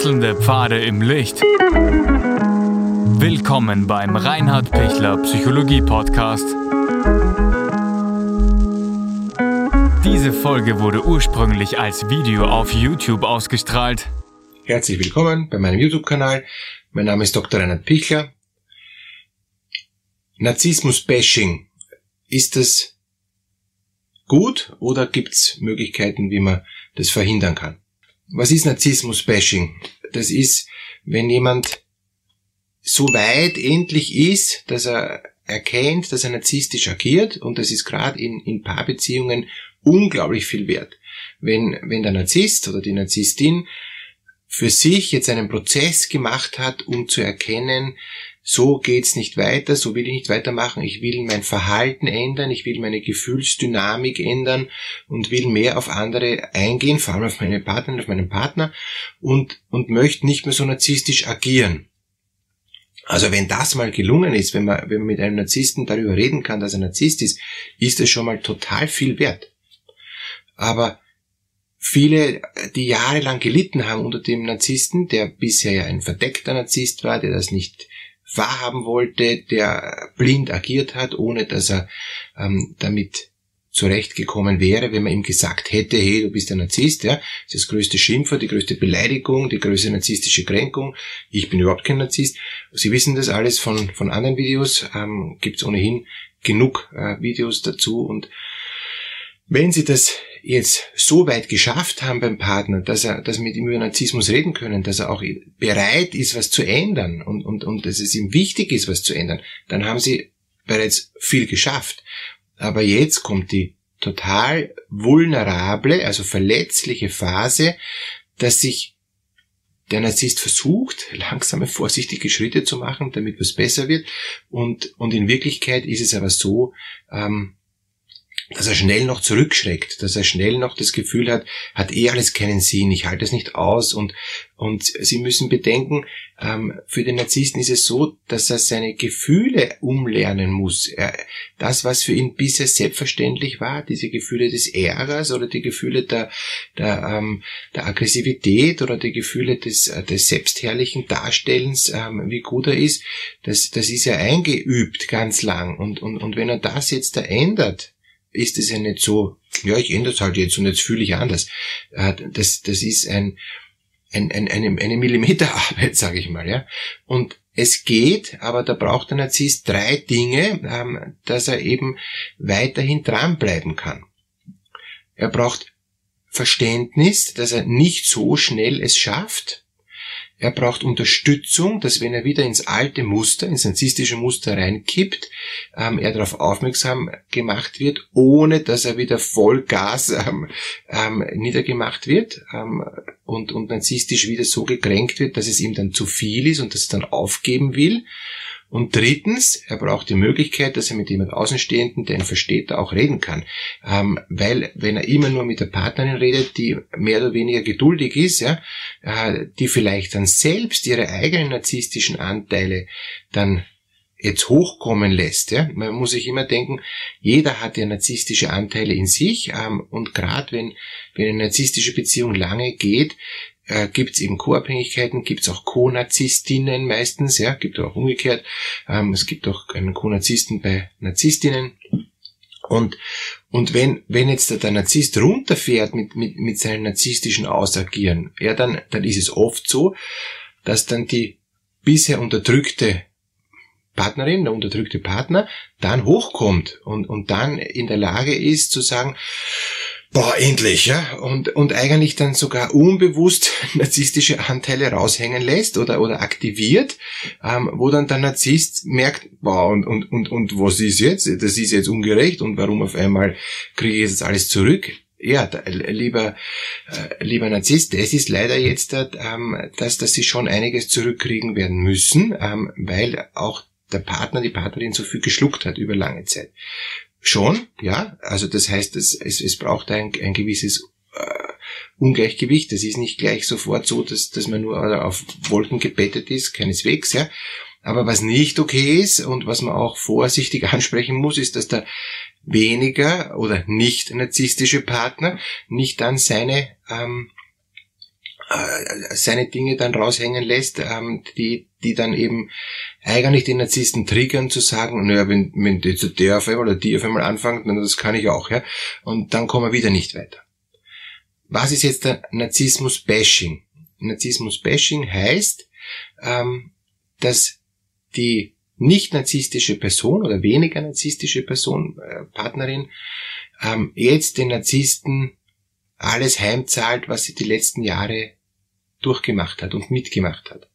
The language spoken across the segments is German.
Wechselnde Pfade im Licht. Willkommen beim Reinhard Pichler Psychologie Podcast. Diese Folge wurde ursprünglich als Video auf YouTube ausgestrahlt. Herzlich willkommen bei meinem YouTube-Kanal. Mein Name ist Dr. Reinhard Pichler. Narzissmus-Bashing. Ist das gut oder gibt es Möglichkeiten, wie man das verhindern kann? Was ist Narzissmus-Bashing? Das ist, wenn jemand so weit endlich ist, dass er erkennt, dass er narzisstisch agiert und das ist gerade in, in Paarbeziehungen unglaublich viel wert. Wenn, wenn der Narzisst oder die Narzisstin für sich jetzt einen Prozess gemacht hat, um zu erkennen, so geht's nicht weiter, so will ich nicht weitermachen, ich will mein Verhalten ändern, ich will meine Gefühlsdynamik ändern und will mehr auf andere eingehen, vor allem auf meine Partnerin, auf meinen Partner und, und möchte nicht mehr so narzisstisch agieren. Also wenn das mal gelungen ist, wenn man, wenn man mit einem Narzissten darüber reden kann, dass er Narzisst ist, ist es schon mal total viel wert. Aber viele, die jahrelang gelitten haben unter dem Narzissten, der bisher ja ein verdeckter Narzisst war, der das nicht wahrhaben wollte, der blind agiert hat, ohne dass er ähm, damit zurechtgekommen wäre, wenn man ihm gesagt hätte, hey, du bist ein Narzisst, ja, das ist das größte Schimpfer, die größte Beleidigung, die größte narzisstische Kränkung, ich bin überhaupt kein Narzisst. Sie wissen das alles von, von anderen Videos, ähm, gibt es ohnehin genug äh, Videos dazu. Und wenn Sie das jetzt so weit geschafft haben beim Partner, dass er, dass mit ihm über Narzissmus reden können, dass er auch bereit ist, was zu ändern und, und, und dass es ihm wichtig ist, was zu ändern, dann haben sie bereits viel geschafft. Aber jetzt kommt die total vulnerable, also verletzliche Phase, dass sich der Narzisst versucht, langsame, vorsichtige Schritte zu machen, damit was besser wird. Und, und in Wirklichkeit ist es aber so, ähm, dass er schnell noch zurückschreckt, dass er schnell noch das Gefühl hat, hat eh alles keinen Sinn, ich halte es nicht aus und, und Sie müssen bedenken, ähm, für den Narzissten ist es so, dass er seine Gefühle umlernen muss. Er, das, was für ihn bisher selbstverständlich war, diese Gefühle des Ärgers oder die Gefühle der, der, ähm, der Aggressivität oder die Gefühle des, äh, des selbstherrlichen Darstellens, ähm, wie gut er ist, das, das ist ja eingeübt ganz lang. Und, und, und wenn er das jetzt da ändert, ist es ja nicht so, ja, ich ändere es halt jetzt und jetzt fühle ich anders. Äh, das, das ist ein, ein, ein, eine, eine Millimeterarbeit, sage ich mal. ja. Und es geht, aber da braucht der Narzisst drei Dinge, ähm, dass er eben weiterhin dranbleiben kann. Er braucht Verständnis, dass er nicht so schnell es schafft, er braucht Unterstützung, dass wenn er wieder ins alte Muster, ins narzisstische Muster reinkippt, ähm, er darauf aufmerksam gemacht wird, ohne dass er wieder voll Gas ähm, ähm, niedergemacht wird ähm, und, und narzisstisch wieder so gekränkt wird, dass es ihm dann zu viel ist und dass er dann aufgeben will. Und drittens, er braucht die Möglichkeit, dass er mit jemand Außenstehenden, der ihn versteht, auch reden kann. Ähm, weil, wenn er immer nur mit der Partnerin redet, die mehr oder weniger geduldig ist, ja, äh, die vielleicht dann selbst ihre eigenen narzisstischen Anteile dann jetzt hochkommen lässt. Ja? Man muss sich immer denken, jeder hat ja narzisstische Anteile in sich ähm, und gerade wenn, wenn eine narzisstische Beziehung lange geht, äh, gibt es eben Co-Abhängigkeiten, gibt es auch Co-Narzisstinnen meistens, ja, gibt auch umgekehrt. Ähm, es gibt auch einen Co-Narzissten bei Narzisstinnen. Und, und wenn, wenn jetzt der, der Narzisst runterfährt mit, mit, mit seinem narzisstischen Ausagieren, ja, dann, dann ist es oft so, dass dann die bisher unterdrückte Partnerin, der unterdrückte Partner, dann hochkommt und, und dann in der Lage ist zu sagen, boah, endlich, ja, und, und eigentlich dann sogar unbewusst narzisstische Anteile raushängen lässt oder, oder aktiviert, ähm, wo dann der Narzisst merkt, boah, und, und, und, und was ist jetzt? Das ist jetzt ungerecht und warum auf einmal kriege ich jetzt alles zurück? Ja, da, lieber, äh, lieber Narzisst, es ist leider jetzt, ähm, dass, dass sie schon einiges zurückkriegen werden müssen, ähm, weil auch der Partner, die Partnerin so viel geschluckt hat über lange Zeit. Schon, ja. Also das heißt, es, es, es braucht ein, ein gewisses äh, Ungleichgewicht. Es ist nicht gleich sofort so, dass, dass man nur auf Wolken gebettet ist, keineswegs, ja. Aber was nicht okay ist und was man auch vorsichtig ansprechen muss, ist, dass der weniger oder nicht narzisstische Partner nicht dann seine ähm, äh, seine Dinge dann raushängen lässt, ähm, die, die dann eben eigentlich den Narzissten triggern zu sagen, naja, wenn, wenn der auf einmal oder die auf einmal anfängt, dann das kann ich auch, ja. Und dann kommen wir wieder nicht weiter. Was ist jetzt der Narzissmus-Bashing? Narzissmus-Bashing heißt, ähm, dass die nicht narzisstische Person oder weniger narzisstische Person, äh, Partnerin, ähm, jetzt den Narzissten alles heimzahlt, was sie die letzten Jahre durchgemacht hat und mitgemacht hat.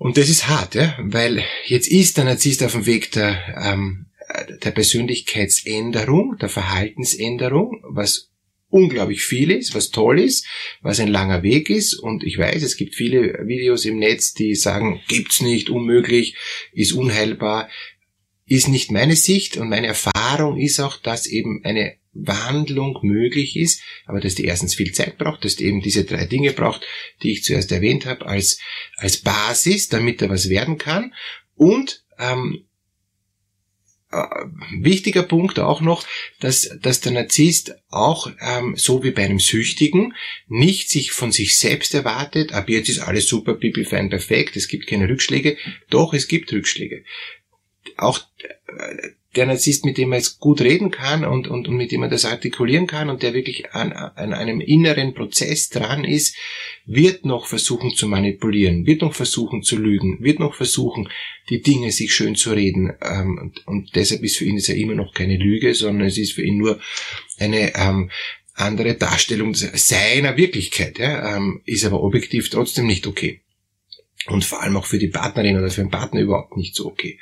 Und das ist hart, ja, weil jetzt ist der Narzisst auf dem Weg der, ähm, der Persönlichkeitsänderung, der Verhaltensänderung, was unglaublich viel ist, was toll ist, was ein langer Weg ist. Und ich weiß, es gibt viele Videos im Netz, die sagen, gibt's nicht, unmöglich, ist unheilbar. Ist nicht meine Sicht und meine Erfahrung ist auch, dass eben eine Wandlung möglich ist, aber dass die erstens viel Zeit braucht, dass die eben diese drei Dinge braucht, die ich zuerst erwähnt habe, als, als Basis, damit er was werden kann. Und ähm, äh, wichtiger Punkt auch noch, dass, dass der Narzisst auch, ähm, so wie bei einem Süchtigen, nicht sich von sich selbst erwartet, ab jetzt ist alles super, pipi, fein, perfekt, es gibt keine Rückschläge. Doch, es gibt Rückschläge. Auch äh, der Narzisst, mit dem man jetzt gut reden kann und, und, und mit dem man das artikulieren kann und der wirklich an, an einem inneren Prozess dran ist, wird noch versuchen zu manipulieren, wird noch versuchen zu lügen, wird noch versuchen, die Dinge sich schön zu reden. Ähm, und, und deshalb ist für ihn es ja immer noch keine Lüge, sondern es ist für ihn nur eine ähm, andere Darstellung seiner Wirklichkeit. Ja, ähm, ist aber objektiv trotzdem nicht okay. Und vor allem auch für die Partnerin oder für den Partner überhaupt nicht so okay.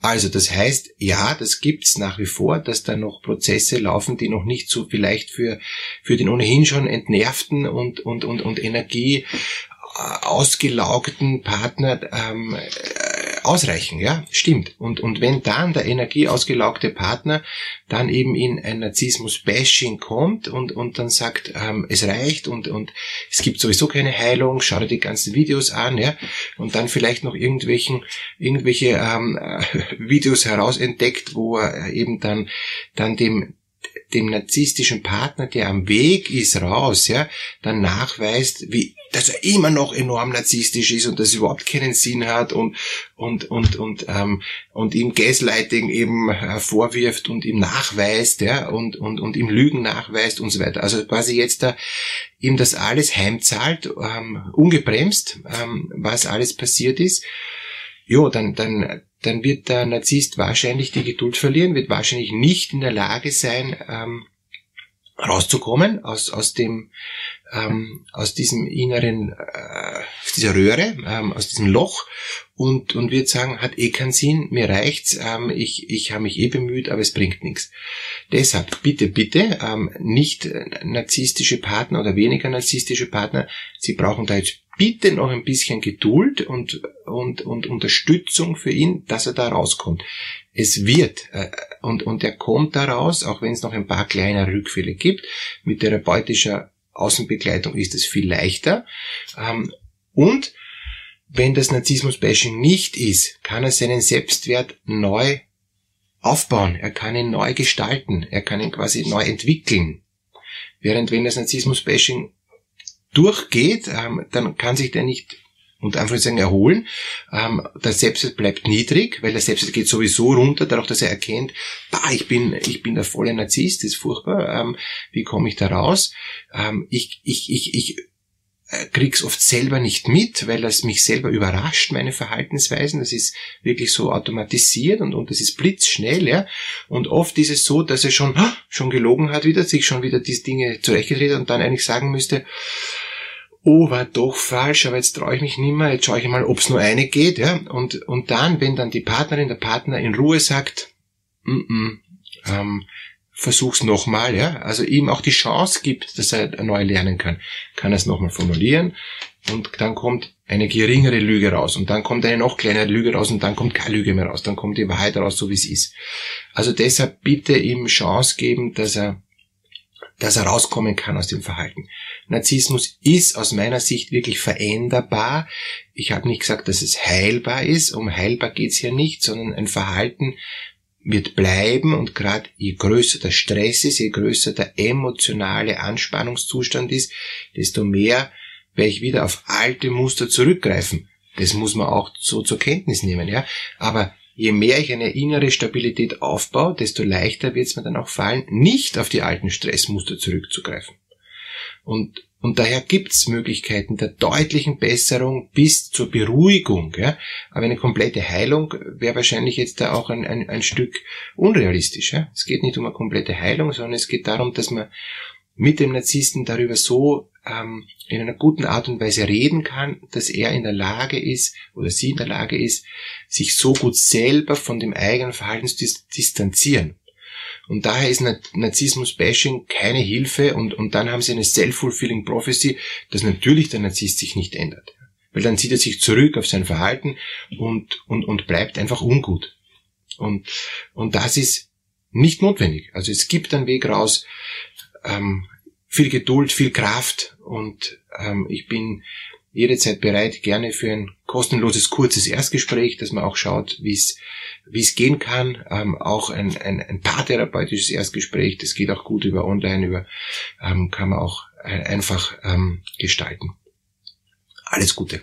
Also das heißt, ja, das gibt's nach wie vor, dass da noch Prozesse laufen, die noch nicht so vielleicht für, für den ohnehin schon entnervten und, und, und, und Energie äh, ausgelaugten Partner ähm, ausreichen, ja, stimmt. Und, und wenn dann der energieausgelaugte Partner dann eben in ein Narzissmus-Bashing kommt und, und dann sagt, ähm, es reicht und, und es gibt sowieso keine Heilung, schau dir die ganzen Videos an, ja, und dann vielleicht noch irgendwelchen, irgendwelche ähm, Videos herausentdeckt, wo er eben dann, dann dem, dem narzisstischen Partner, der am Weg ist raus, ja, dann nachweist, wie dass er immer noch enorm narzisstisch ist und das überhaupt keinen Sinn hat und und und und ähm, und ihm Gaslighting eben vorwirft und ihm nachweist, ja und und und ihm Lügen nachweist und so weiter. Also quasi jetzt da ihm das alles heimzahlt, ähm, ungebremst, ähm, was alles passiert ist. Jo, dann dann dann wird der Narzisst wahrscheinlich die Geduld verlieren, wird wahrscheinlich nicht in der Lage sein, ähm, rauszukommen aus, aus dem, ähm, aus diesem inneren, äh, dieser Röhre, ähm, aus diesem Loch und, und wird sagen, hat eh keinen Sinn, mir reicht's, ähm, ich, ich habe mich eh bemüht, aber es bringt nichts. Deshalb bitte, bitte, ähm, nicht narzisstische Partner oder weniger narzisstische Partner, sie brauchen da jetzt bitte noch ein bisschen Geduld und, und, und Unterstützung für ihn, dass er da rauskommt. Es wird, äh, und, und er kommt da raus, auch wenn es noch ein paar kleine Rückfälle gibt. Mit therapeutischer Außenbegleitung ist es viel leichter. Ähm, und wenn das Narzissmus-Bashing nicht ist, kann er seinen Selbstwert neu aufbauen. Er kann ihn neu gestalten. Er kann ihn quasi neu entwickeln. Während wenn das Narzissmus-Bashing durchgeht, ähm, dann kann sich der nicht unter Anführungszeichen erholen. Ähm, der Selbstwert bleibt niedrig, weil der Selbstwert geht sowieso runter, dadurch, dass er erkennt, bah, ich bin, ich bin der volle Narzisst, das ist furchtbar, ähm, wie komme ich da raus? Ähm, ich, ich, ich, ich äh, krieg's oft selber nicht mit, weil das mich selber überrascht, meine Verhaltensweisen. Das ist wirklich so automatisiert und, und das ist blitzschnell, ja. Und oft ist es so, dass er schon, schon gelogen hat wieder, sich schon wieder diese Dinge zurechtgedreht und dann eigentlich sagen müsste, oh, war doch falsch, aber jetzt traue ich mich nicht mehr, jetzt schaue ich mal, ob es nur eine geht, ja. Und, und dann, wenn dann die Partnerin, der Partner in Ruhe sagt, mm -mm, ähm, versuch's nochmal, ja, also ihm auch die Chance gibt, dass er neu lernen kann, kann er es nochmal formulieren und dann kommt eine geringere Lüge raus und dann kommt eine noch kleinere Lüge raus und dann kommt keine Lüge mehr raus, dann kommt die Wahrheit raus, so wie es ist. Also deshalb bitte ihm Chance geben, dass er dass er rauskommen kann aus dem Verhalten. Narzissmus ist aus meiner Sicht wirklich veränderbar. Ich habe nicht gesagt, dass es heilbar ist. Um heilbar geht's hier nicht, sondern ein Verhalten wird bleiben und gerade je größer der Stress ist, je größer der emotionale Anspannungszustand ist, desto mehr werde ich wieder auf alte Muster zurückgreifen. Das muss man auch so zur Kenntnis nehmen, ja. Aber je mehr ich eine innere Stabilität aufbaue, desto leichter wird es mir dann auch fallen, nicht auf die alten Stressmuster zurückzugreifen. Und, und daher gibt's Möglichkeiten der deutlichen Besserung bis zur Beruhigung. Ja? Aber eine komplette Heilung wäre wahrscheinlich jetzt da auch ein, ein, ein Stück unrealistisch. Ja? Es geht nicht um eine komplette Heilung, sondern es geht darum, dass man mit dem Narzissten darüber so ähm, in einer guten Art und Weise reden kann, dass er in der Lage ist oder sie in der Lage ist, sich so gut selber von dem eigenen Verhalten zu distanzieren. Und daher ist Narzissmus-Bashing keine Hilfe und, und dann haben sie eine self-fulfilling prophecy, dass natürlich der Narzisst sich nicht ändert. Weil dann zieht er sich zurück auf sein Verhalten und, und, und bleibt einfach ungut. Und, und das ist nicht notwendig. Also es gibt einen Weg raus, ähm, viel Geduld, viel Kraft und ähm, ich bin jederzeit bereit, gerne für ein kostenloses, kurzes Erstgespräch, dass man auch schaut, wie es wie es gehen kann. Ähm, auch ein, ein, ein paartherapeutisches Erstgespräch, das geht auch gut über online, über ähm, kann man auch einfach ähm, gestalten. Alles Gute.